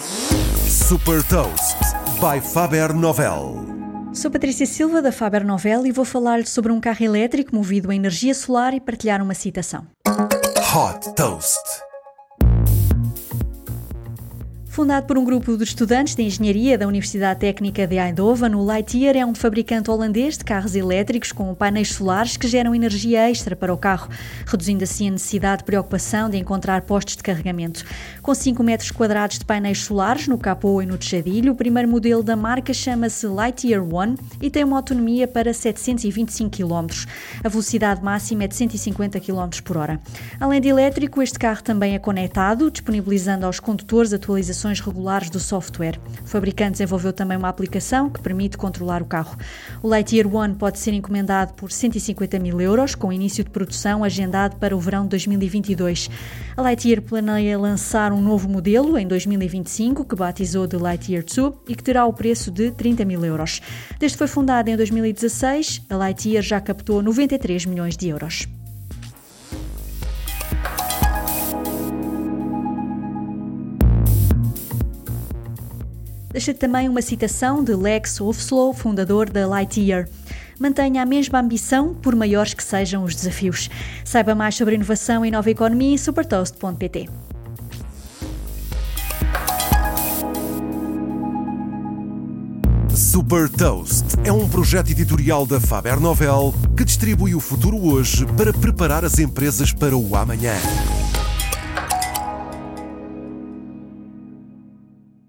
Super Toast by Faber Novel. Sou Patrícia Silva da Faber Novel e vou falar-lhe sobre um carro elétrico movido a energia solar e partilhar uma citação. Hot Toast. Fundado por um grupo de estudantes de engenharia da Universidade Técnica de Eindhoven, o Lightyear é um fabricante holandês de carros elétricos com painéis solares que geram energia extra para o carro, reduzindo assim a necessidade de preocupação de encontrar postos de carregamento. Com 5 metros quadrados de painéis solares no capô e no tejadilho, o primeiro modelo da marca chama-se Lightyear One e tem uma autonomia para 725 km. A velocidade máxima é de 150 km por hora. Além de elétrico, este carro também é conectado, disponibilizando aos condutores atualizações atualizações regulares do software. O fabricante desenvolveu também uma aplicação que permite controlar o carro. O Lightyear One pode ser encomendado por 150 mil euros, com início de produção agendado para o verão de 2022. A Lightyear planeia lançar um novo modelo em 2025, que batizou de Lightyear 2 e que terá o preço de 30 mil euros. Desde que foi fundada em 2016, a Lightyear já captou 93 milhões de euros. Deixa também uma citação de Lex Ofslow, fundador da Lightyear. Mantenha a mesma ambição, por maiores que sejam os desafios. Saiba mais sobre inovação e nova economia em supertoast.pt. Super Toast é um projeto editorial da Faber Novel que distribui o futuro hoje para preparar as empresas para o amanhã.